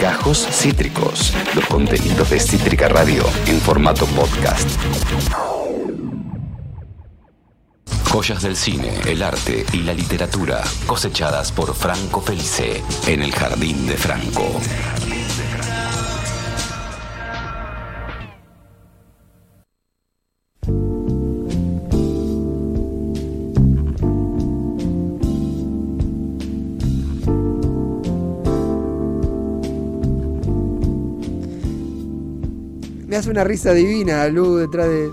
Gajos Cítricos, los contenidos de Cítrica Radio en formato podcast. Joyas del cine, el arte y la literatura cosechadas por Franco Felice en el Jardín de Franco. Una risa divina, Lu, detrás de.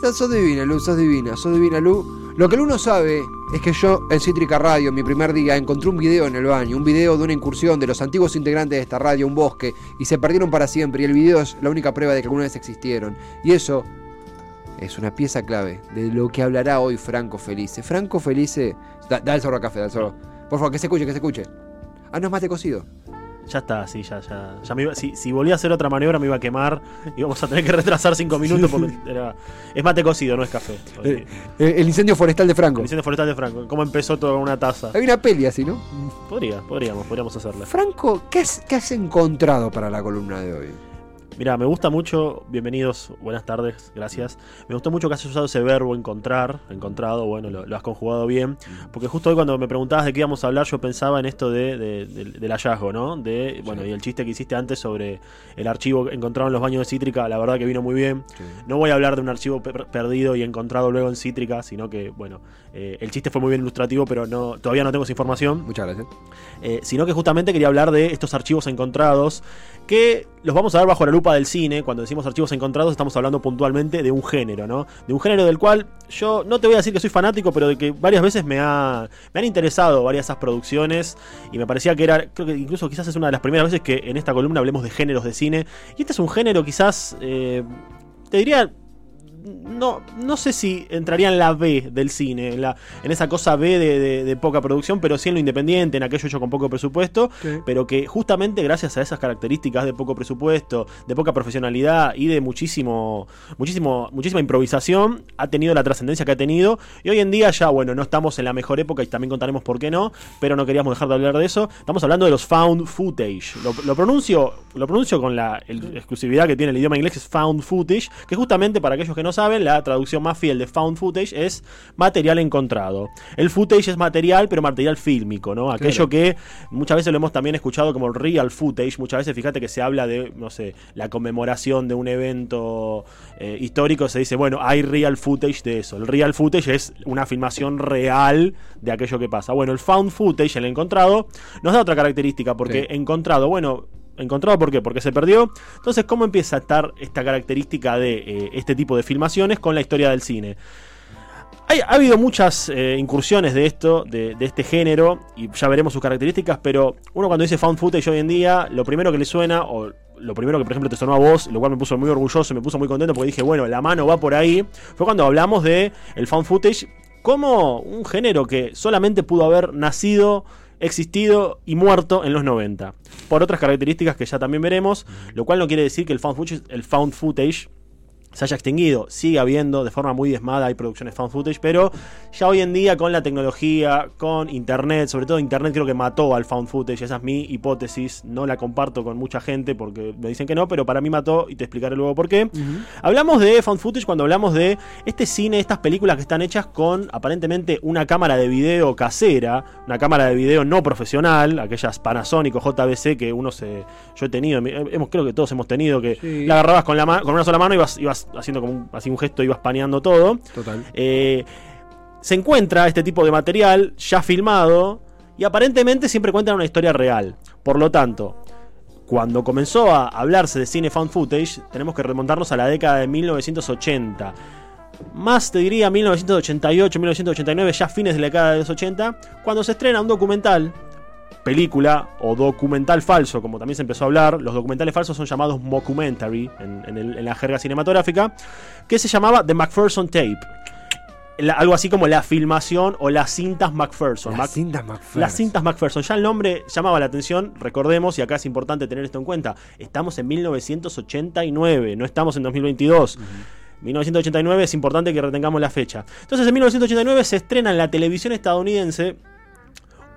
Sos- Sos divina, Lu, sos divina, sos divina, Lu. Lo que Lu no sabe es que yo en Cítrica Radio, en mi primer día, encontré un video en el baño, un video de una incursión de los antiguos integrantes de esta radio, un bosque, y se perdieron para siempre. Y el video es la única prueba de que alguna vez existieron. Y eso es una pieza clave de lo que hablará hoy Franco Felice. Franco Felice. Da, el zorro a café, da el zorro. Por favor, que se escuche, que se escuche. Ah, no es mate cocido. Ya está, sí, ya, ya. ya me iba- si, si volvía a hacer otra maniobra me iba a quemar y vamos a tener que retrasar cinco minutos porque era, es mate cocido, no es café. Eh, eh, el incendio forestal de Franco. El incendio forestal de Franco. ¿Cómo empezó todo con una taza? Hay una peli así, ¿no? Podría, podríamos, podríamos hacerla. Franco, ¿qué has, qué has encontrado para la columna de hoy? Mira, me gusta mucho, bienvenidos, buenas tardes, gracias. Me gustó mucho que hayas usado ese verbo encontrar, encontrado, bueno, lo, lo has conjugado bien. Porque justo hoy cuando me preguntabas de qué íbamos a hablar, yo pensaba en esto de, de- del- del hallazgo, ¿no? De, bueno, y el chiste que hiciste antes sobre el archivo encontrado en los baños de Cítrica, la verdad que vino muy bien. No voy a hablar de un archivo per- perdido y encontrado luego en Cítrica, sino que, bueno, eh, el chiste fue muy bien ilustrativo, pero no, todavía no tengo esa información. Muchas gracias. Eh, sino que justamente quería hablar de estos archivos encontrados que los vamos a ver bajo la lupa del cine. Cuando decimos archivos encontrados estamos hablando puntualmente de un género, ¿no? De un género del cual yo no te voy a decir que soy fanático, pero de que varias veces me, ha, me han interesado varias esas producciones y me parecía que era, creo que incluso quizás es una de las primeras veces que en esta columna hablemos de géneros de cine. Y este es un género quizás, eh, te diría, no, no sé si entraría en la B del cine, en, la, en esa cosa B de, de- de poca producción, pero sí en lo independiente, en aquello hecho con poco presupuesto, pero que justamente gracias a esas características de poco presupuesto, de poca profesionalidad y de muchísimo, muchísimo, muchísima improvisación, ha tenido la trascendencia que ha tenido. Y hoy en día ya, bueno, no estamos en la mejor época y también contaremos por qué no, pero no queríamos dejar de hablar de eso. Estamos hablando de los found footage. Lo, lo pronuncio, lo pronuncio con la el- exclusividad que tiene el idioma inglés, es found footage, que justamente para aquellos que no saben, la traducción más fiel de found footage es material encontrado. El footage es material, pero material fílmico, ¿no? Aquello Claro. que muchas veces lo hemos también escuchado como real footage. Muchas veces, fíjate que se habla de, no sé, la conmemoración de un evento eh, histórico. Se dice, bueno, hay real footage de eso. El real footage es una filmación real de aquello que pasa. Bueno, el found footage, el encontrado, nos da otra característica, porque Sí. encontrado, bueno. ¿Encontrado por qué? Porque se perdió. Entonces, ¿cómo empieza a estar esta característica de eh, este tipo de filmaciones con la historia del cine? Ha habido muchas eh, incursiones de esto, de, de este género, y ya veremos sus características, pero uno cuando dice found footage hoy en día, lo primero que le suena, o lo primero que por ejemplo te sonó a vos, lo cual me puso muy orgulloso, me puso muy contento porque dije, bueno, la mano va por ahí, fue cuando hablamos de el found footage como un género que solamente pudo haber nacido, existido y muerto en los 90, por otras características que ya también veremos, lo cual no quiere decir que el found footage, el found footage se haya extinguido. Sigue habiendo de forma muy diezmada, hay producciones found footage, pero ya hoy en día con la tecnología, con internet, sobre todo internet creo que mató al found footage, esa es mi hipótesis, no la comparto con mucha gente porque me dicen que no, pero para mí mató y te explicaré luego por qué. Hablamos de found footage cuando hablamos de este cine, estas películas que están hechas con aparentemente una cámara de video casera, una cámara de video no profesional, aquellas Panasonic o JVC que uno se yo he tenido, hemos creo que todos hemos tenido que Sí. la agarrabas con la con una sola mano y ibas, ibas haciendo como un, así un gesto, ibas paneando todo. Total. Eh, se encuentra este tipo de material ya filmado y aparentemente siempre cuentan una historia real. Por lo tanto, cuando comenzó a hablarse de cine found footage, tenemos que remontarnos a la década de 1980. Más te diría 1988, 1989, ya fines de la década de los 80, cuando se estrena un documental, película o documental falso, como también se empezó a hablar. Los documentales falsos son llamados mockumentary en, en el- en la jerga cinematográfica, que se llamaba The Macpherson Tape. La- algo así como la filmación o las cintas Macpherson. Las Mac- cintas McPherson. las cintas Macpherson. Ya el nombre llamaba la atención, recordemos, y acá es importante tener esto en cuenta. Estamos en 1989, no estamos en 2022. 1989 es importante que retengamos la fecha. Entonces en 1989 se estrena en la televisión estadounidense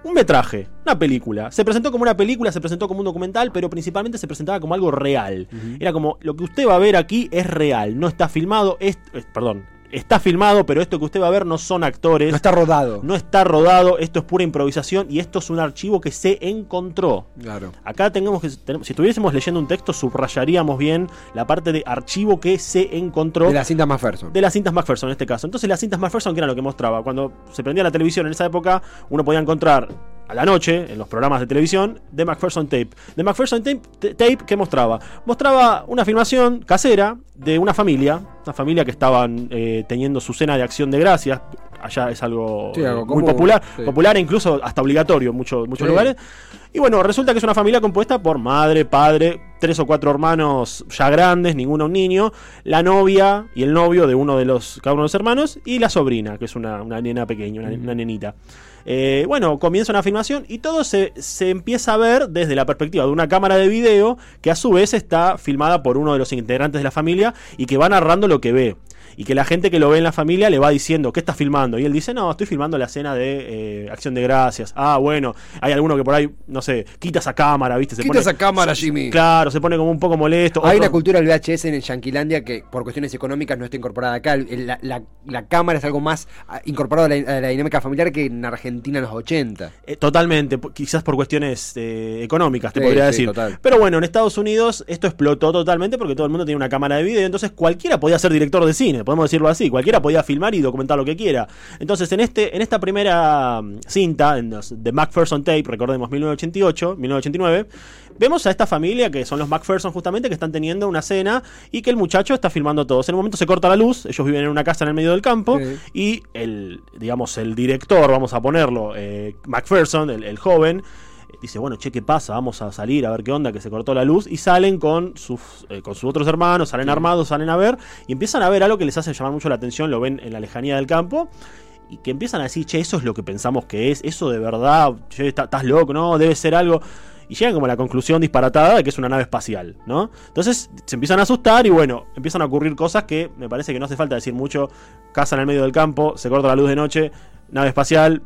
un metraje, una película. Se presentó como una película, se presentó como un documental, pero principalmente se presentaba como algo real. Era como, lo que usted va a ver aquí es real, no está filmado, es, eh, perdón, está filmado, pero esto que usted va a ver no son actores. No está rodado. No está rodado, esto es pura improvisación y esto es un archivo que se encontró. Claro. Acá tenemos que, tenemos- si estuviésemos leyendo un texto, subrayaríamos bien la parte de archivo que se encontró De la cinta McPherson. de las cintas McPherson en este caso. Entonces las cintas McPherson, que era lo que mostraba? Cuando se prendía la televisión en esa época, uno podía encontrar a la noche, en los programas de televisión, de McPherson Tape. De McPherson Tape, tape ¿qué mostraba? Mostraba una filmación casera de una familia, una familia que estaban eh, teniendo su cena de acción de gracias. Allá es algo, Sí, eh, algo muy popular, sí. popular e incluso hasta obligatorio en muchos, muchos Sí. lugares. Y bueno, resulta que es una familia compuesta por madre, padre, tres o cuatro hermanos ya grandes, ninguno un niño, la novia y el novio de uno de los, cada uno de los hermanos, y la sobrina, que es una, una nena pequeña, una, una nenita. Eh, bueno, comienza una filmación y todo se, se empieza a ver desde la perspectiva de una cámara de video que a su vez está filmada por uno de los integrantes de la familia y que va narrando lo que ve. Y que la gente que lo ve en la familia le va diciendo, ¿qué estás filmando? Y él dice, no, estoy filmando la escena de eh, Acción de Gracias. Ah, bueno, hay alguno que por ahí, no sé, quita esa cámara, ¿viste? Se Quita pone- esa cámara, Jimmy. Claro, se pone como un poco molesto. Hay Otro- una cultura del VHS en Yanquilandia que por cuestiones económicas no está incorporada acá. El- La, la- la cámara es algo más ah, incorporado a la, a la dinámica familiar que en Argentina en los 80. Eh, totalmente, quizás por cuestiones eh, económicas, te Sí, podría sí, decir. total. Pero bueno, en Estados Unidos esto explotó totalmente porque todo el mundo tenía una cámara de video, entonces cualquiera podía ser director de cine, podemos decirlo así, cualquiera podía filmar y documentar lo que quiera. Entonces, en este en esta primera mm, cinta, en los- de MacPherson Tape, recordemos 1988, 1989, vemos a esta familia que son los MacPherson justamente que están teniendo una cena y que el muchacho está filmando todos. En un momento se corta la luz, ellos viven en una casa en el medio del campo Sí. y el, digamos, el director, vamos a ponerlo, eh, MacPherson, el, el joven, dice, bueno, che, ¿qué pasa? Vamos a salir a ver qué onda, que se cortó la luz. Y salen con sus, eh, con sus otros hermanos, salen armados, salen a ver, y empiezan a ver algo que les hace llamar mucho la atención, lo ven en la lejanía del campo. Y que empiezan a decir, che, eso es lo que pensamos que es, eso de verdad, che, está- estás loco, ¿no? Debe ser algo. Y llegan como a la conclusión disparatada de que es una nave espacial, ¿no? Entonces se empiezan a asustar y bueno, empiezan a ocurrir cosas que me parece que no hace falta decir mucho. Casa en el medio del campo, se corta la luz de noche, nave espacial,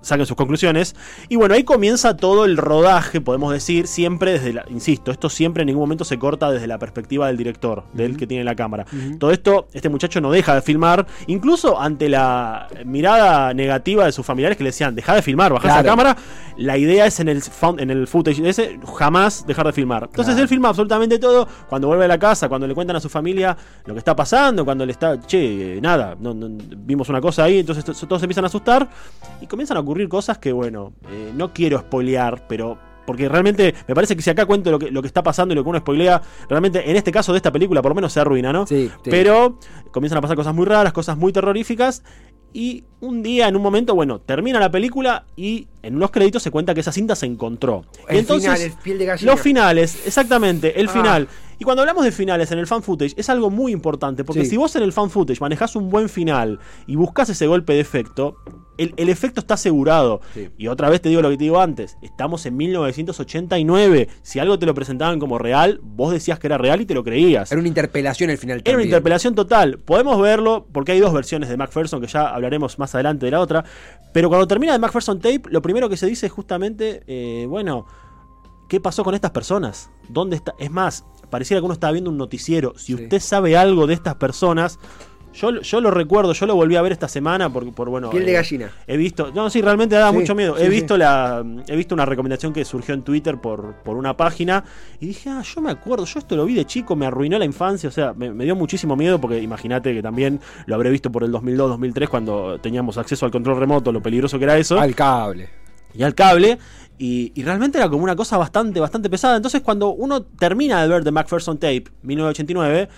saquen sus conclusiones. Y bueno, ahí comienza todo el rodaje, podemos decir, siempre desde la, insisto, esto siempre en ningún momento se corta desde la perspectiva del director, del que tiene la cámara. Todo esto, este muchacho no deja de filmar, incluso ante la mirada negativa de sus familiares que le decían, deja de filmar, baja esa Claro. cámara. La idea es en el, found- en el footage ese, jamás dejar de filmar. Entonces Claro. él filma absolutamente todo, cuando vuelve a la casa, cuando le cuentan a su familia lo que está pasando, cuando le está, che, nada, no- no- vimos una cosa ahí, entonces to- todos se empiezan a asustar y comienzan a ocurrir cosas que, bueno, eh, no quiero spoilear, pero porque realmente me parece que si acá cuento lo que, lo que está pasando y lo que uno spoilea, realmente en este caso de esta película por lo menos se arruina, ¿no? Sí, sí. Pero comienzan a pasar cosas muy raras, cosas muy terroríficas. Y un día, en un momento, bueno, termina la película y en unos créditos se cuenta que esa cinta se encontró. y El entonces, final, el piel de gallina. los finales, exactamente, el Ah. final. Y cuando hablamos de finales en el fan footage, es algo muy importante, porque Sí. si vos en el fan footage manejás un buen final y buscas ese golpe de efecto, el, el efecto está asegurado. Sí. Y otra vez te digo lo que te digo antes, estamos en 1989. Si algo te lo presentaban como real, vos decías que era real y te lo creías. Era una interpelación el final Era una interpelación total. Podemos verlo porque hay dos versiones de MacPherson que ya hablaremos más adelante de la otra. Pero cuando termina de MacPherson Tape, lo primero que se dice es justamente, eh, bueno, ¿qué pasó con estas personas? ¿Dónde está? Es más, pareciera que uno estaba viendo un noticiero. Si Sí. usted sabe algo de estas personas, yo, yo lo recuerdo, yo lo volví a ver esta semana por, por bueno. Piel de eh, gallina. He visto, no, sí, realmente da Sí, mucho miedo. sí, he sí. visto la, he visto una recomendación que surgió en Twitter por, por una página y dije, ah, yo me acuerdo, yo esto lo vi de chico, me arruinó la infancia, o sea, me, me dio muchísimo miedo porque imagínate que también lo habré visto por el 2002-2003 cuando teníamos acceso al control remoto, lo peligroso que era eso Al cable. y al cable. Y, y realmente era como una cosa bastante, bastante pesada. Entonces, cuando uno termina de ver The MacPherson Tape, 1989,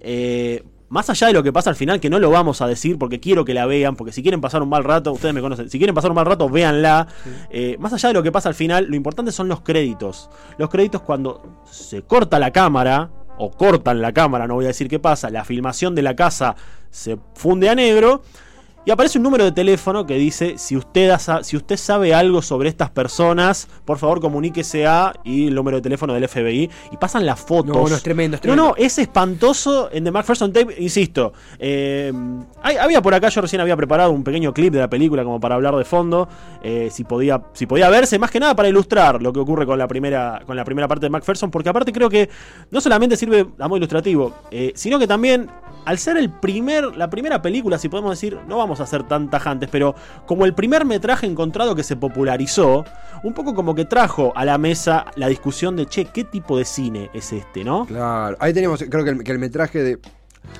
eh, más allá de lo que pasa al final, que no lo vamos a decir porque quiero que la vean, porque si quieren pasar un mal rato, ustedes me conocen, si quieren pasar un mal rato, véanla. Eh, más allá de lo que pasa al final, lo importante son los créditos. Los créditos cuando se corta la cámara, o cortan la cámara, no voy a decir qué pasa, la filmación de la casa se funde a negro. Y aparece un número de teléfono que dice, si usted, ha- si usted sabe algo sobre estas personas, por favor comuníquese a y el número de teléfono del FBI. Y pasan las fotos. No, no, es tremendo, es No, tremendo. no, es espantoso en The Macpherson Tape, insisto. eh, hay- había por acá, yo recién había preparado un pequeño clip de la película como para hablar de fondo. eh, si, podía, si podía verse, más que nada para ilustrar lo que ocurre con la primera, con la primera parte de Macpherson, porque aparte creo que no solamente sirve a modo ilustrativo, eh, sino que también, al ser el primer, la primera película, si podemos decir, no vamos a ser tan tajantes, pero como el primer metraje encontrado que se popularizó, un poco como que trajo a la mesa la discusión de, che, ¿qué tipo de cine es este, no? Claro. Ahí tenemos, creo que el, que el metraje de.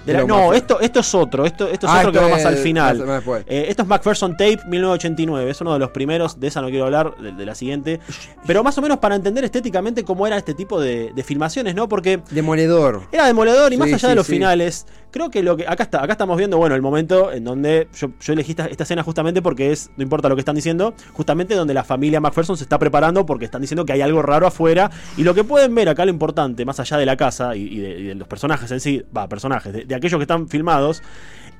La- no, esto, esto es otro, esto, esto es Ah, otro que va más al final. más- más después. Eh, esto es Macpherson Tape 1989, es uno de los primeros, de esa no quiero hablar, de, de la siguiente, pero más o menos para entender estéticamente cómo era este tipo de, de filmaciones, ¿no? Porque Demoledor. era demoledor y más allá sí, de los sí. finales, creo que lo que acá está, acá estamos viendo, bueno, el momento en donde yo, yo elegí esta, escena justamente porque es, no importa lo que están diciendo, justamente donde la familia Macpherson se está preparando porque están diciendo que hay algo raro afuera. Y lo que pueden ver acá lo importante, más allá de la casa y, de, los personajes en sí, va, personajes, de aquellos que están filmados,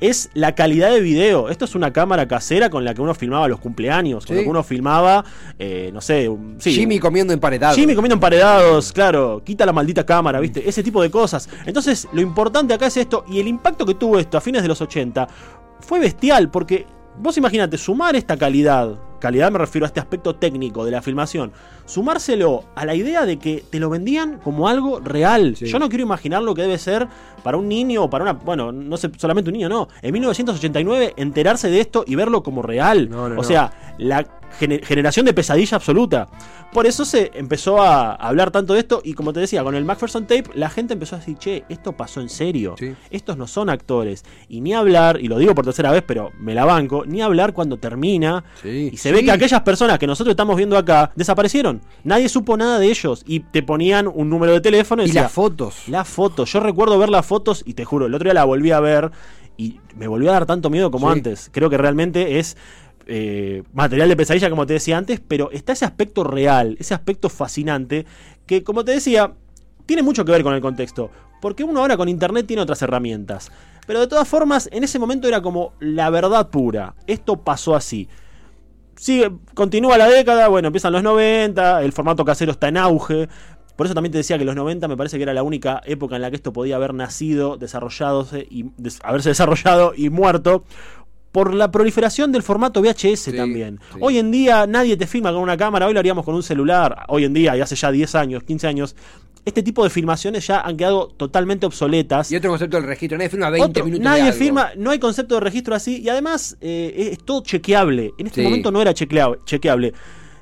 es la calidad de video. Esto es una cámara casera con la que uno filmaba los cumpleaños, con Sí. la que uno filmaba, eh, no sé, un- sí, Jimmy comiendo emparedado. Jimmy comiendo emparedados, claro, quita la maldita cámara, ¿viste? Ese tipo de cosas. Entonces, lo importante acá es esto, y el impacto que tuvo esto a fines de los 80 fue bestial, porque vos imaginate, sumar esta calidad, calidad me refiero a este aspecto técnico de la filmación, sumárselo a la idea de que te lo vendían como algo real. Sí. Yo no quiero imaginar lo que debe ser para un niño o para una, bueno, no sé, solamente un niño, no. En 1989 enterarse de esto y verlo como real. No, no, o no. sea, la gener- generación de pesadilla absoluta. Por eso se empezó a hablar tanto de esto y como te decía, con el Macpherson Tape la gente empezó a decir, che, esto pasó en serio. Sí. Estos no son actores. Y ni hablar, y lo digo por tercera vez, pero me la banco, ni hablar cuando termina. Sí, Y se sí. ve que aquellas personas que nosotros estamos viendo acá desaparecieron. Nadie supo nada de ellos. Y te ponían un número de teléfono y, Y decía, las fotos. la foto. Yo recuerdo ver las fotos y te juro, el otro día la volví a ver y me volvió a dar tanto miedo como antes. Creo que realmente es eh, material de pesadilla, como te decía antes, pero está ese aspecto real, ese aspecto fascinante, que como te decía, tiene mucho que ver con el contexto. Porque uno ahora con internet tiene otras herramientas. Pero de todas formas, en ese momento era como la verdad pura. Esto pasó así. Sigue, continúa la década, bueno, empiezan los 90, el formato casero está en auge. Por eso también te decía que los 90 me parece que era la única época en la que esto podía haber nacido, desarrolladose y haberse desarrollado y muerto por la proliferación del formato VHS Sí, también. sí. Hoy en día nadie te filma con una cámara, hoy lo haríamos con un celular, hoy en día y hace ya 10 años, 15 años. Este tipo de filmaciones ya han quedado totalmente obsoletas. Y otro concepto del registro. Nadie firma 20 Otro, minutos. nadie de algo. firma, no hay concepto de registro así y además eh, es, todo chequeable. En este Sí. momento no era chequeable, chequeable.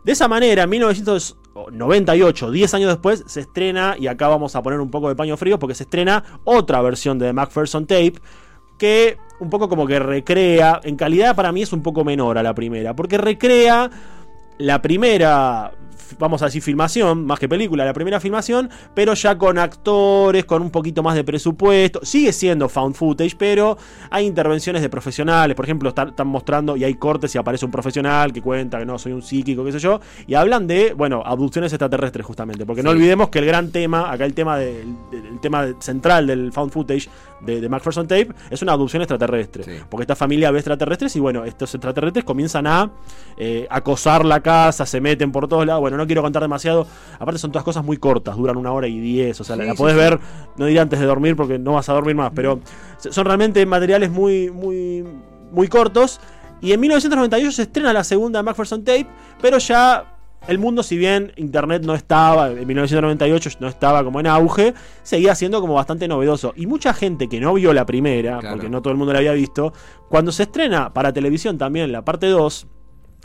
De esa manera, en 1998, 10 años después, se estrena, y acá vamos a poner un poco de paño frío, porque se estrena otra versión de The Macpherson Tape, que un poco como que recrea, en calidad para mí es un poco menor a la primera, porque recrea la primera, vamos a decir filmación, más que película, la primera filmación, pero ya con actores, con un poquito más de presupuesto. Sigue siendo found footage, pero hay intervenciones de profesionales. Por ejemplo, están, están mostrando y hay cortes y aparece un profesional que cuenta que no soy un psíquico, qué sé yo, y hablan de, bueno, abducciones extraterrestres justamente, porque no olvidemos que el gran tema, acá el tema del- el tema central del found footage de, de Macpherson Tape es una abducción extraterrestre, Sí. porque esta familia ve extraterrestres y bueno, estos extraterrestres comienzan a eh, acosar la casa, se meten por todos lados. Bueno, no quiero contar demasiado. Aparte, son todas cosas muy cortas, duran una hora y diez. O sea, la, Sí, la sí, podés sí. ver, no diría antes de dormir porque no vas a dormir más, pero son realmente materiales muy, muy, muy cortos. Y en 1998 se estrena la segunda Macpherson Tape, pero ya. El mundo, si bien Internet no estaba, en 1998 no estaba como en auge, seguía siendo como bastante novedoso. Y mucha gente que no vio la primera, Claro. porque no todo el mundo la había visto, cuando se estrena para televisión también la parte 2,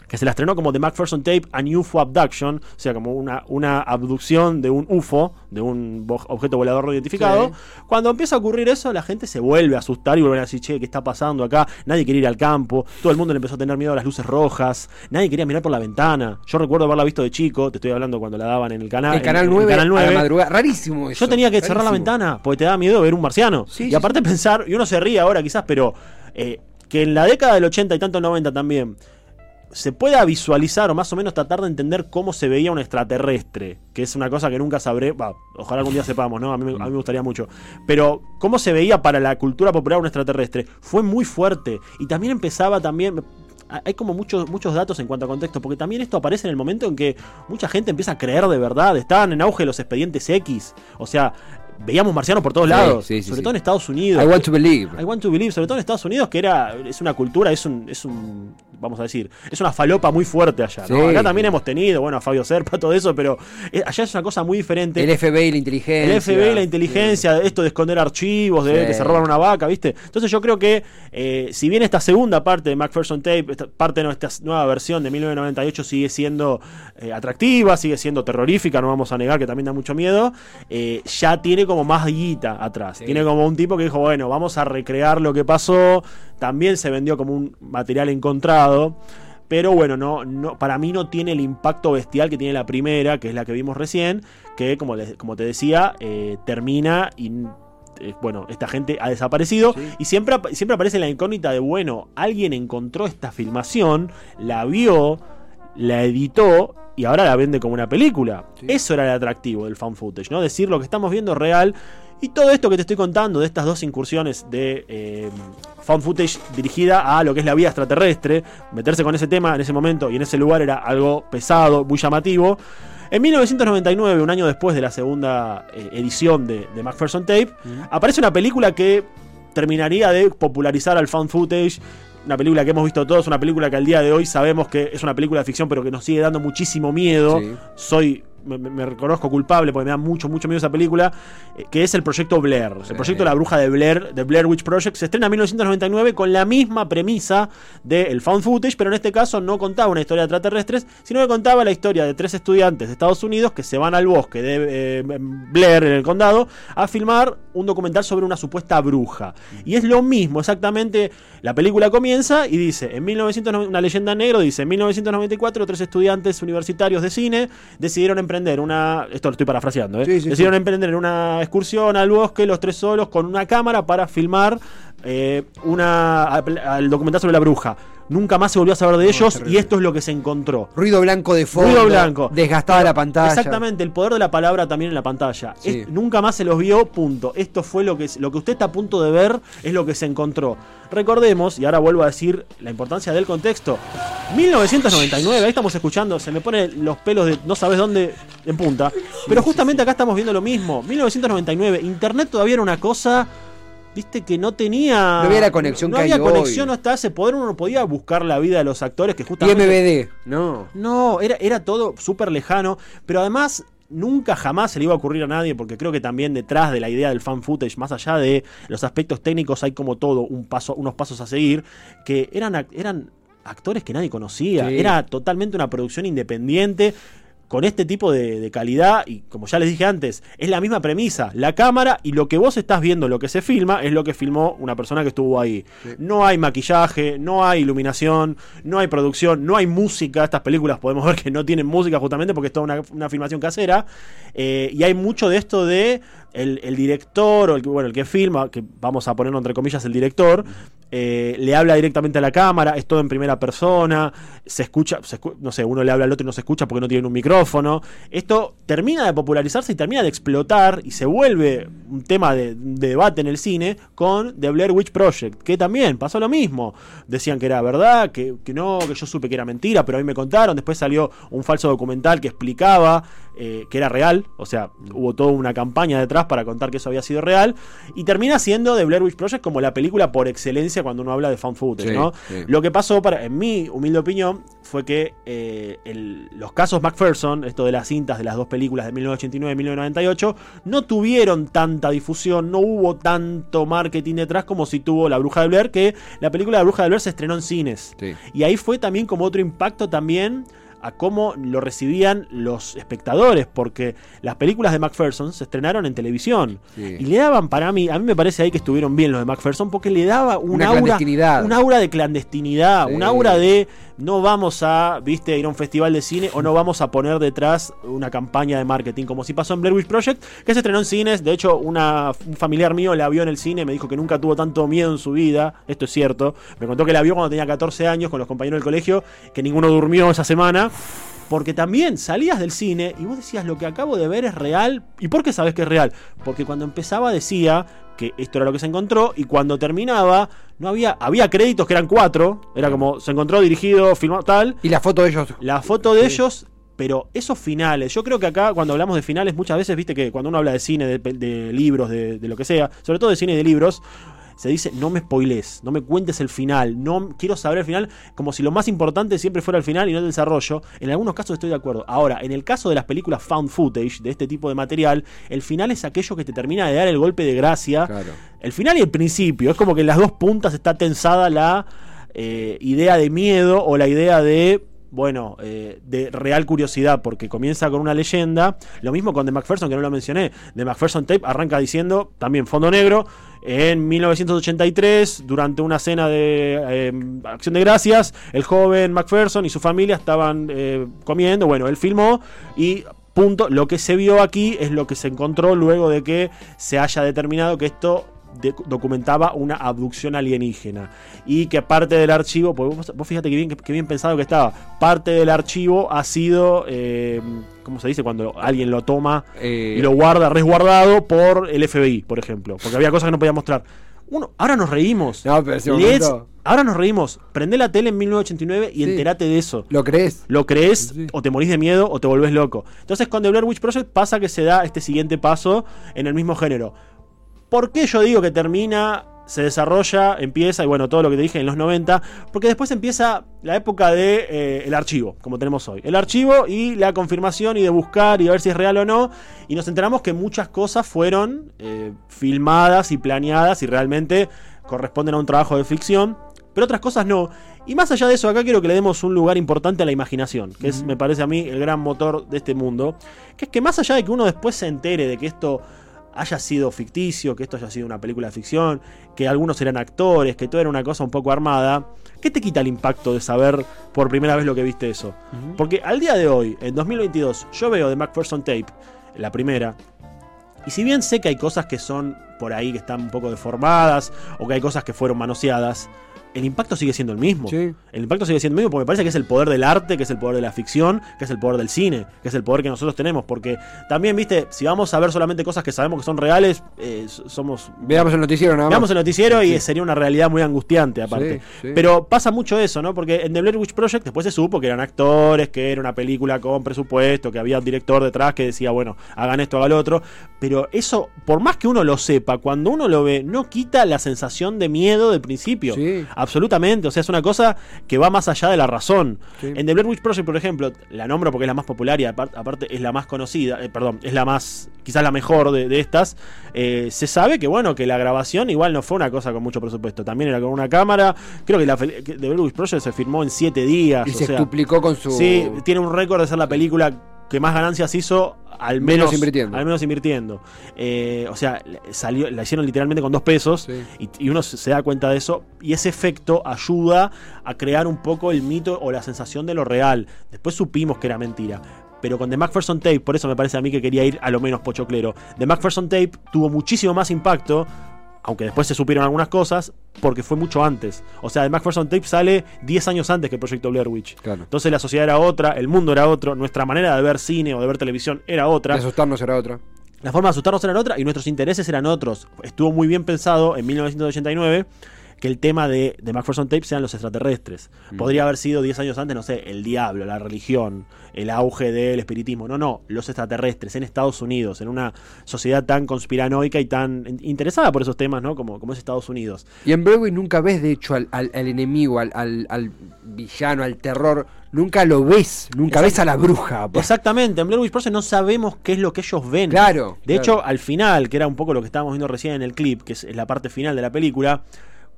que se la estrenó como The Macpherson Tape An UFO Abduction, o sea, como una, una abducción de un UFO, de un objeto volador no identificado. Sí. Cuando empieza a ocurrir eso, la gente se vuelve a asustar y vuelve a decir, che, ¿qué está pasando acá? Nadie quería ir al campo, todo el mundo le empezó a tener miedo a las luces rojas, nadie quería mirar por la ventana. Yo recuerdo haberla visto de chico, te estoy hablando cuando la daban en el canal. El canal en- en 9, Canal a 9. la madrugada. Rarísimo eso. Yo tenía que cerrar la ventana porque te da miedo ver un marciano. Sí, y sí, aparte pensar, y uno se ríe ahora quizás, pero eh, que en la década del 80 y tanto el 90 también se pueda visualizar o más o menos tratar de entender cómo se veía un extraterrestre, que es una cosa que nunca sabré, ojalá algún día sepamos, ¿no? A mí, a mí me gustaría mucho. Pero cómo se veía para la cultura popular un extraterrestre fue muy fuerte. Y también empezaba también hay como muchos muchos datos en cuanto a contexto, porque también esto aparece en el momento en que mucha gente empieza a creer de verdad, estaban en auge los expedientes X, o sea, veíamos marcianos por todos lados, sí, sí, sobre sí. todo en Estados Unidos. I want to believe. I want to believe, sobre todo en Estados Unidos, que era es una cultura, es un, es un vamos a decir, es una falopa muy fuerte allá. ¿no? Acá también hemos tenido, bueno, a Fabio Serpa, todo eso, pero eh, allá es una cosa muy diferente. El FBI, la inteligencia. El FBI, la inteligencia, esto de esconder archivos, de que se roban una vaca, ¿viste? Entonces yo creo que, eh, si bien esta segunda parte de MacPherson Tape, esta parte de nuestra nueva versión de 1998 sigue siendo eh, atractiva, sigue siendo terrorífica, no vamos a negar que también da mucho miedo, eh, ya tiene como más guita atrás. Sí. Tiene como un tipo que dijo, bueno, vamos a recrear lo que pasó. También se vendió como un material encontrado. Pero bueno, no, no, para mí no tiene el impacto bestial que tiene la primera, que es la que vimos recién, que como, les- como te decía, eh, termina y eh, bueno, esta gente ha desaparecido Sí. y siempre, siempre aparece la incógnita de, bueno, alguien encontró esta filmación, la vio, la editó y ahora la vende como una película. Sí. Eso era el atractivo del found footage, ¿no? Decir lo que estamos viendo real. Y todo esto que te estoy contando de estas dos incursiones de eh, found footage dirigida a lo que es la vida extraterrestre, meterse con ese tema en ese momento y en ese lugar era algo pesado, muy llamativo. En 1999, un año después de la segunda eh, edición de, de MacPherson Tape, aparece una película que terminaría de popularizar al found footage. Una película que hemos visto todos, una película que al día de hoy sabemos que es una película de ficción, pero que nos sigue dando muchísimo miedo. Sí. Soy. Me, reconozco culpable porque me da mucho, mucho miedo esa película, eh, que es el proyecto Blair. Sí. El proyecto La Bruja de Blair, de Blair Witch Project, se estrena en 1999 con la misma premisa del found footage, pero en este caso no contaba una historia de extraterrestres, sino que contaba la historia de tres estudiantes de Estados Unidos que se van al bosque de eh, Blair, en el condado, a filmar un documental sobre una supuesta bruja. Y es lo mismo, exactamente. La película comienza y dice, en 1990, una leyenda negra dice, en 1994 tres estudiantes universitarios de cine decidieron emprender una, esto lo estoy parafraseando, ¿eh? Sí, sí, decidieron emprender una excursión al bosque, los tres solos, con una cámara para filmar eh, una, al documental sobre la bruja. Nunca más se volvió a saber de ellos y esto es lo que se encontró. Ruido blanco de fondo. Ruido blanco. Desgastada la pantalla. Exactamente, el poder de la palabra también en la pantalla. Sí. Es- nunca más se los vio, punto. Esto fue lo que, lo que usted está a punto de ver, es lo que se encontró. Recordemos, y ahora vuelvo a decir la importancia del contexto. 1999, ahí estamos escuchando, se me ponen los pelos de no sabes dónde en punta. Pero justamente acá estamos viendo lo mismo. 1999, Internet todavía era una cosa. Viste que no tenía. No había la conexión no que hay había hoy. conexión hasta ese poder, uno no podía buscar la vida de los actores que Y justamente. MBD. No. No, era, era todo súper lejano, pero además nunca jamás se le iba a ocurrir a nadie, porque creo que también detrás de la idea del fan footage, más allá de los aspectos técnicos, hay como todo un paso, unos pasos a seguir, que eran, ac- eran actores que nadie conocía, Sí. era totalmente una producción independiente. Con este tipo de, de calidad, y como ya les dije antes, es la misma premisa. La cámara y lo que vos estás viendo, lo que se filma, es lo que filmó una persona que estuvo ahí. Sí. No hay maquillaje, no hay iluminación, no hay producción, no hay música. Estas películas podemos ver que no tienen música justamente porque es toda una, una filmación casera. Eh, y hay mucho de esto de el, director, o el, bueno, el que filma, que vamos a ponerlo entre comillas el director, eh, le habla directamente a la cámara, es todo en primera persona, se escucha, se escu- no sé, uno le habla al otro y no se escucha porque no tienen un micrófono. Esto termina de popularizarse y termina de explotar y se vuelve un tema de, de debate en el cine con The Blair Witch Project, que también pasó lo mismo. Decían que era verdad, que, que no, que yo supe que era mentira, pero a mí me contaron. Después salió un falso documental que explicaba eh, que era real, o sea, hubo toda una campaña detrás para contar que eso había sido real. Y termina siendo The Blair Witch Project como la película por excelencia cuando uno habla de fan footage, Sí, ¿no? sí. Lo que pasó, para, en mi humilde opinión, fue que eh, el- los casos MacPherson, esto de las cintas de las dos películas de 1989 y 1998, no tuvieron tanta difusión, no hubo tanto marketing detrás como si tuvo La Bruja de Blair, que la película La Bruja de Blair se estrenó en cines. Sí. Y ahí fue también como otro impacto también a cómo lo recibían los espectadores, porque las películas de MacPherson se estrenaron en televisión Sí. y le daban para mí, a mí me parece ahí que estuvieron bien los de MacPherson porque le daba un Una aura, clandestinidad. un aura de clandestinidad, Sí. un aura de no vamos a, viste, ir a un festival de cine o no vamos a poner detrás una campaña de marketing, como si pasó en Blair Witch Project, que se estrenó en cines. De hecho, una, un familiar mío la vio en el cine, me dijo que nunca tuvo tanto miedo en su vida. Esto es cierto. Me contó que la vio cuando tenía 14 años con los compañeros del colegio, que ninguno durmió esa semana. Porque también salías del cine y vos decías lo que acabo de ver es real. ¿Y por qué sabes que es real? Porque cuando empezaba decía que esto era lo que se encontró y cuando terminaba no había había créditos que eran cuatro, era como se encontró dirigido, filmado tal, Y la foto de ellos. la foto de Sí. ellos, pero esos finales, yo creo que acá cuando hablamos de finales muchas veces, viste que cuando uno habla de cine, de libros, de, de lo que sea, sobre todo de cine y de libros, se dice no me spoiles, no me cuentes el final, no quiero saber el final, como si lo más importante siempre fuera el final y no el desarrollo. En algunos casos estoy de acuerdo. Ahora, en el caso de las películas found footage, de este tipo de material, el final es aquello que te termina de dar el golpe de gracia. Claro. El final y el principio. Es como que en las dos puntas está tensada la eh, idea de miedo o la idea de. Bueno, eh, de real curiosidad, porque comienza con una leyenda. Lo mismo con The McPherson, que no lo mencioné. The McPherson Tape arranca diciendo, también fondo negro, en 1983, durante una cena de eh, acción de gracias, el joven McPherson y su familia estaban eh, comiendo. Bueno, él filmó y punto. Lo que se vio aquí es lo que se encontró luego de que se haya determinado que esto de- documentaba una abducción alienígena y que parte del archivo, pues vos, vos fíjate que bien, que bien pensado que estaba, parte del archivo ha sido, eh, ¿cómo se dice? Cuando alguien lo toma Eh, y lo guarda resguardado por el FBI, por ejemplo, porque había cosas que no podía mostrar. Uno, ahora nos reímos. No, pero momento- ahora nos reímos. Prende la tele en 1989 y Sí. enterate de eso. ¿Lo crees? ¿Lo crees Sí. o te morís de miedo o te volvés loco? Entonces con The Blair Witch Project pasa que se da este siguiente paso en el mismo género. ¿Por qué yo digo que termina, se desarrolla, empieza, y bueno, todo lo que te dije en los 90? Porque después empieza la época de eh, el archivo, como tenemos hoy. El archivo y la confirmación y de buscar y a ver si es real o no. Y nos enteramos que muchas cosas fueron eh, filmadas y planeadas y realmente corresponden a un trabajo de ficción pero otras cosas no. Y más allá de eso, acá quiero que le demos un lugar importante a la imaginación, que es, me parece a mí, el gran motor de este mundo. Que es que más allá de que uno después se entere de que esto haya sido ficticio, que esto haya sido una película de ficción, que algunos eran actores, que todo era una cosa un poco armada, ¿qué te quita el impacto de saber por primera vez lo que viste eso? Porque al día de hoy, en 2022, yo veo de MacPherson Tape, la primera, y si bien sé que hay cosas que son por ahí que están un poco deformadas o que hay cosas que fueron manoseadas, el impacto sigue siendo el mismo. Sí. El impacto sigue siendo el mismo porque me parece que es el poder del arte, que es el poder de la ficción, que es el poder del cine, que es el poder que nosotros tenemos. Porque también, viste, si vamos a ver solamente cosas que sabemos que son reales, eh, somos Veamos el noticiero nada más. Veamos el noticiero y sería una realidad muy angustiante aparte. Sí, sí. Pero pasa mucho eso, ¿no? Porque en The Blair Witch Project después se supo que eran actores, que era una película con presupuesto, que había un director detrás que decía, bueno, hagan esto, hagan lo otro. Pero eso, por más que uno lo sepa, cuando uno lo ve, no quita la sensación de miedo del principio. Sí. Absolutamente. O sea, es una cosa que va más allá de la razón. Sí. En The Blair Witch Project, por ejemplo, la nombro porque es la más popular y apar- aparte es la más conocida, eh, perdón, es la más, quizás la mejor de, de estas. eh, se sabe que, bueno, que la grabación igual no fue una cosa con mucho presupuesto. También era con una cámara. Creo que, la, que The Blair Witch Project se firmó en 7 días. Y o se sea, duplicó con su. Sí, tiene un récord de ser la película que más ganancias hizo al menos, Menos invirtiendo. Al menos invirtiendo. Eh, o sea, salió, la hicieron literalmente con dos pesos Sí. y, y uno se se da cuenta de eso y ese efecto ayuda a crear un poco el mito o la sensación de lo real. Después supimos que era mentira. Pero con The MacPherson Tape, por eso me parece a mí que quería ir a lo menos pochoclero. The MacPherson Tape tuvo muchísimo más impacto aunque después se supieron algunas cosas, porque fue mucho antes. O sea, The MacPherson Tape sale 10 años antes que el proyecto Blair Witch. Claro. Entonces la sociedad era otra, el mundo era otro, nuestra manera de ver cine o de ver televisión era De otra. asustarnos era otra. La forma de asustarnos era otra y nuestros intereses eran otros. Estuvo muy bien pensado en 1989 que el tema de, de MacPherson Tape sean los extraterrestres. Podría haber sido 10 años antes, no sé, el diablo, la religión, el auge del espiritismo. No, no, los extraterrestres en Estados Unidos, en una sociedad tan conspiranoica y tan in- interesada por esos temas, ¿no? Como, como es Estados Unidos. Y en Broadway nunca ves, de hecho, al, al- al enemigo, al, al- al villano, al terror. Nunca lo ves. Nunca ves a la bruja. pues. Exactamente, en Blair Witch Project no sabemos qué es lo que ellos ven. Claro. De claro. hecho, al final, que era un poco lo que estábamos viendo recién en el clip, que es la parte final de la película,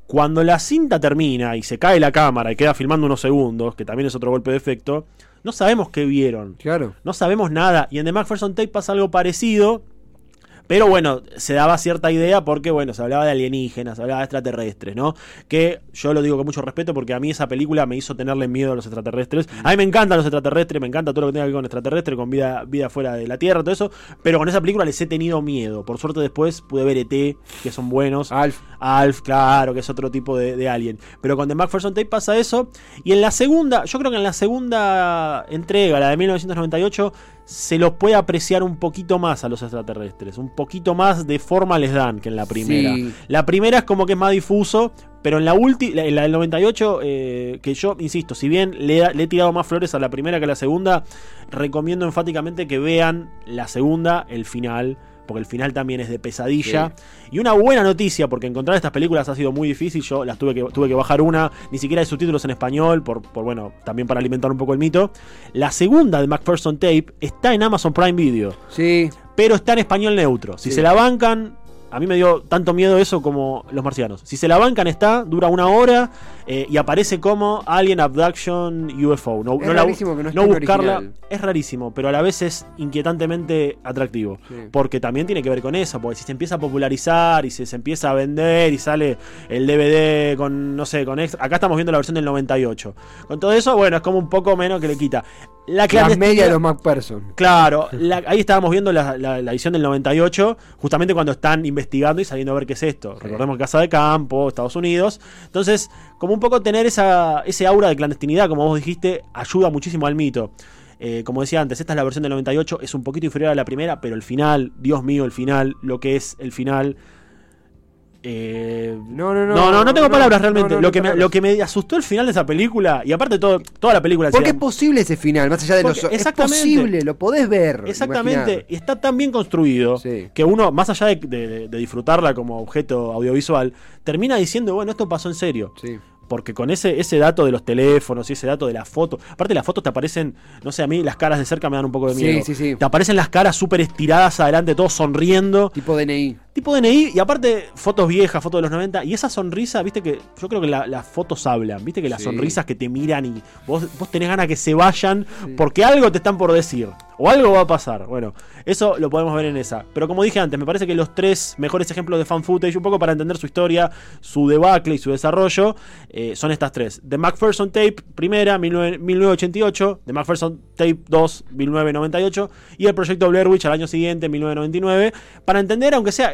cuando la cinta termina y se cae la cámara y queda filmando unos segundos, que también es otro golpe de efecto, no sabemos qué vieron. Claro. No sabemos nada. Y en The Macpherson Tape pasa algo parecido. Pero bueno, se daba cierta idea porque, bueno, se hablaba de alienígenas, se hablaba de extraterrestres, ¿no? Que yo lo digo con mucho respeto porque a mí esa película me hizo tenerle miedo a los extraterrestres. A mí me encantan los extraterrestres, me encanta todo lo que tenga que ver con extraterrestres, con vida, vida fuera de la Tierra, todo eso. Pero con esa película les he tenido miedo. Por suerte después pude ver ET, que son buenos. Alf. Alf, claro, que es otro tipo de, de alien. Pero con The Macpherson Tape pasa eso. Y en la segunda, yo creo que en la segunda entrega, la de 1998, se los puede apreciar un poquito más a los extraterrestres. Un poquito más de forma les dan que en la primera. Sí. La primera es como que es más difuso. Pero en la última, en la del 98, eh, que yo, insisto, si bien le, le he tirado más flores a la primera que a la segunda, recomiendo enfáticamente que vean la segunda, el final, porque el final también es de pesadilla. Y una buena noticia, porque encontrar estas películas ha sido muy difícil, yo las tuve que, tuve que bajar una, ni siquiera hay subtítulos en español, por, por bueno, también para alimentar un poco el mito. La segunda de Macpherson Tape está en Amazon Prime Video Sí. pero está en español neutro. Si Sí. se la bancan, a mí me dio tanto miedo eso como los marcianos. Si se la bancan está, dura una hora eh, y aparece como Alien Abduction UFO. No, Es no la- que no esté no buscarla original. es rarísimo, pero a la vez es inquietantemente atractivo. Sí. Porque también tiene que ver con eso, porque si se empieza a popularizar y se, se empieza a vender y sale el DVD con, no sé, con extra. Acá estamos viendo la versión del 98. Con todo eso, bueno, es como un poco menos que le quita. La media de los McPherson. Claro, la- ahí estábamos viendo la, la- la edición del 98, justamente cuando están investigando y saliendo a ver qué es esto. Recordemos Casa de Campo, Estados Unidos. Entonces, como un poco tener esa, ese aura de clandestinidad, como vos dijiste, ayuda muchísimo al mito. Eh, como decía antes, esta es la versión del 98, es un poquito inferior a la primera, pero el final, Dios mío, el final, lo que es el final. Eh, No, no, no. no, no, no tengo palabras realmente. no, no, lo, no que me, lo que me asustó el final de esa película, y aparte todo, toda la película Porque es posible ese final, más allá de los. Es posible, lo podés ver. Exactamente, imaginar. y está tan bien construido Sí. que uno, más allá de, de- de disfrutarla como objeto audiovisual, termina diciendo, bueno, esto pasó en serio. Sí. Porque con ese, ese dato de los teléfonos y ese dato de la foto, aparte las fotos te aparecen, no sé, a mí las caras de cerca me dan un poco de Sí, miedo. sí, sí. Te aparecen las caras súper estiradas adelante, todos sonriendo. Tipo DNI. Tipo DNI y aparte fotos viejas, fotos de los 90. Y esa sonrisa, viste que yo creo que la- las fotos hablan, viste que las Sí. sonrisas que te miran y vos, vos tenés ganas que se vayan porque algo te están por decir o algo va a pasar. Bueno, eso lo podemos ver en esa. Pero como dije antes, me parece que los tres mejores ejemplos de fan footage, un poco para entender su historia, su debacle y su desarrollo, eh, son estas tres. The Macpherson Tape, primera, 19 1988. The Macpherson Tape 2, 1998. Y el proyecto Blair Witch al año siguiente, 1999. Para entender, aunque sea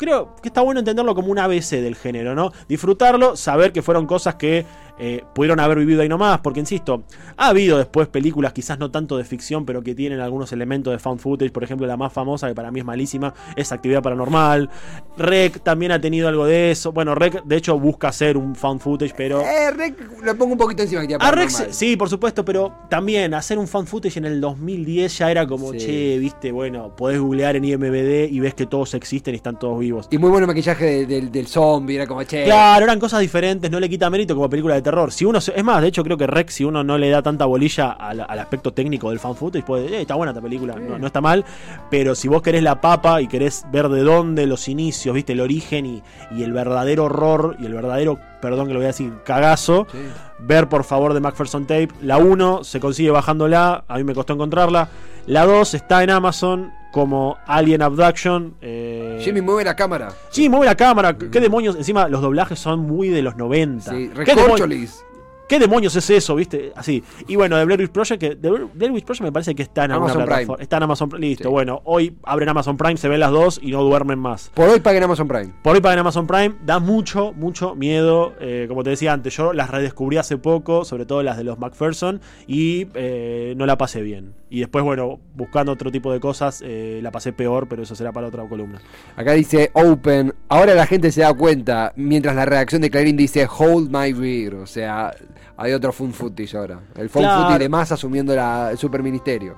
creo que está bueno entenderlo como un ABC del género, ¿no? Disfrutarlo, saber que fueron cosas que eh, pudieron haber vivido ahí nomás, porque insisto, ha habido después películas, quizás no tanto de ficción, pero que tienen algunos elementos de found footage, por ejemplo, la más famosa, que para mí es malísima, es Actividad Paranormal. Rec también ha tenido algo de eso. Bueno, Rec de hecho busca hacer un found footage, pero... Eh, Rec, lo pongo un poquito encima. que A paranormal. sí, por supuesto, pero también hacer un fan footage en el 2010 ya era como, Sí. che, viste, bueno, podés googlear en IMBD y ves que todos existen y están todos vivos. Y muy bueno maquillaje de- del, del zombie, era como che. Claro, eran cosas diferentes, no le quita mérito como película de terror. Si uno, es más, de hecho creo que Rex, si uno no le da tanta bolilla al, al aspecto técnico del fan footage, puede, eh, está buena esta película, no, no está mal, pero si vos querés la papa y querés ver de dónde los inicios, viste, el origen y, y el verdadero horror y el verdadero, perdón que lo voy a decir, cagazo, Sí. ver por favor de Macpherson Tape. La 1 se consigue bajándola, a mí me costó encontrarla. La 2 está en Amazon como Alien Abduction. eh, Jimmy mueve la cámara. Sí, mueve la cámara. ¿Qué demonios? Encima, los doblajes son muy de los 90. Sí, ¿Qué, demo- recorcholis. ¿Qué demonios es eso, viste? Así. Y bueno, de Blair Witch Project, que de Blair Witch Project me parece que está en alguna Amazon Prime. Está en Amazon Prime. Listo, Sí. bueno. Hoy abren Amazon Prime, se ven las dos y no duermen más. Por hoy paguen Amazon Prime. Por hoy para Amazon Prime da mucho, mucho miedo. Eh, como te decía antes, yo las redescubrí hace poco, sobre todo las de los McPherson, y eh, no la pasé bien. Y después, bueno, buscando otro tipo de cosas, eh, la pasé peor, pero eso será para otra columna. Acá dice Open. Ahora la gente se da cuenta. Mientras la redacción de Clarín dice Hold my beer. O sea, hay otro fun footage ahora. El fun Claro. footage de más asumiendo la, el superministerio.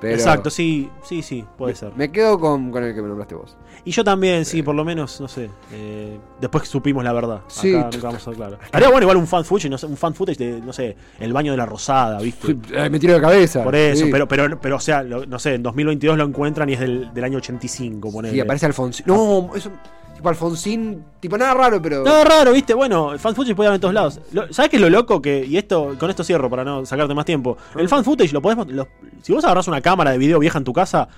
Pero Exacto, sí, sí, sí, puede ser. Me quedo con, con el que me nombraste vos. Y yo también, sí, por lo menos, no sé. eh, después que supimos la verdad. Sí. Acá nunca vamos a claro. Estaría bueno igual un fan footage, no sé, un fan footage de, no sé, el baño de la rosada, ¿viste? Eh, me tiro de cabeza. Por eso, Sí. pero, pero, pero, o sea, lo- no sé, en 2022 lo encuentran y es del, del año 85, ponele. Sí, aparece Alfonsín. No, eso. Tipo Alfonsín, tipo nada raro, pero. Nada raro, viste, bueno, el fan footage puede haber en todos lados. Lo- ¿Sabes qué es lo loco? que Y esto, con esto cierro para no sacarte más tiempo. El fan footage lo podés. lo- si vos agarrás una cámara de video vieja en tu casa.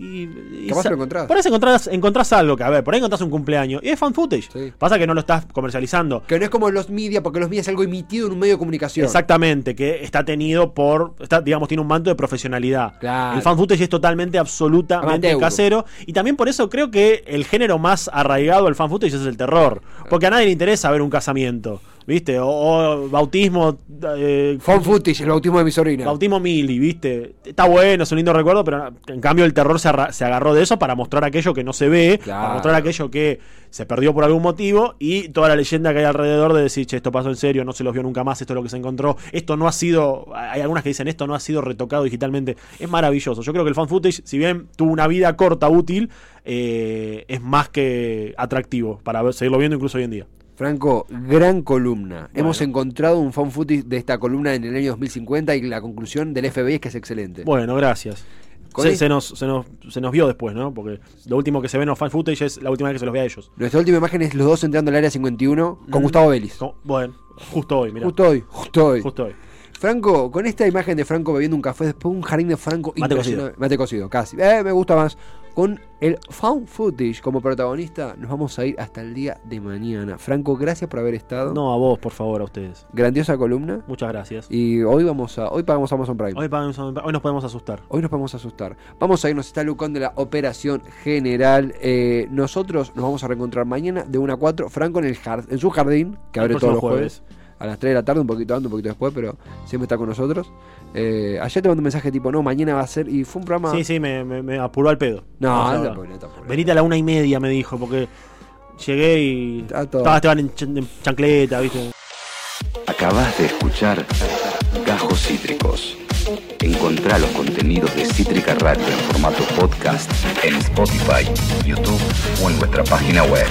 Y, y Capaz lo encontrás. Por ahí encontrás, encontrás algo que, a ver, por ahí encontrás un cumpleaños. Y es fan footage. Sí. Pasa que no lo estás comercializando. Que no es como los media, porque los media es algo emitido en un medio de comunicación. Exactamente, que está tenido por, está, digamos, tiene un manto de profesionalidad. Claro. El fan footage es totalmente, absolutamente Amateur. casero. Y también por eso creo que el género más arraigado al fan footage es el terror. Porque a nadie le interesa ver un casamiento, ¿viste? O, o bautismo, eh, Fan footage, el bautismo de mi sobrina. bautismo mili, ¿viste? Está bueno, es un lindo recuerdo, pero en cambio el terror se, se agarró de eso para mostrar aquello que no se ve, Claro. para mostrar aquello que se perdió por algún motivo y toda la leyenda que hay alrededor de decir, che, esto pasó en serio, no se los vio nunca más, esto es lo que se encontró, esto no ha sido, hay algunas que dicen, esto no ha sido retocado digitalmente, es maravilloso. Yo creo que el fan footage, si bien tuvo una vida corta, útil, eh, es más que atractivo para seguirlo viendo incluso hoy en día. Franco, gran columna. Bueno. Hemos encontrado un fan footage de esta columna en el año 2050 y la conclusión del FBI es que es excelente. Bueno, gracias. Se, nos, se, nos, se nos vio después, ¿no? Porque lo último que se ve en los fan footage es la última vez que se los ve a ellos. Nuestra última imagen es los dos entrando al área 51 con Mm. Gustavo Vélez. Bueno, justo hoy, mira. Justo hoy, justo hoy. Justo hoy. Franco, con esta imagen de Franco bebiendo un café después de un jardín de Franco Mate impresionante- Mate cocido, casi. Eh, me gusta más. Con el found footage como protagonista, nos vamos a ir hasta el día de mañana. Franco, gracias por haber estado. No, a vos, por favor, a ustedes. Grandiosa columna. Muchas gracias. Y hoy vamos a. Hoy pagamos Amazon Prime. Hoy, pagamos- hoy nos podemos asustar. Hoy nos a asustar. Vamos a irnos, está Lucón de la Operación General. Eh, nosotros nos vamos a reencontrar mañana de 1 a 4. Franco en, el jar- en su jardín, que abre todos los jueves. A las 3 de la tarde, un poquito antes, un poquito después, pero siempre está con nosotros. Eh, ayer te mandé un mensaje tipo, no, mañana va a ser. Y fue un programa. Sí, sí, me, me- me apuró al pedo. No, apures, no te apures. Venite a la una y media, me dijo, porque llegué y. Estaba Esteban en, en chancleta, ¿viste? Acabas de escuchar Gajos Cítricos. Encontrá los contenidos de Cítrica Radio en formato podcast en Spotify, YouTube o en nuestra página web.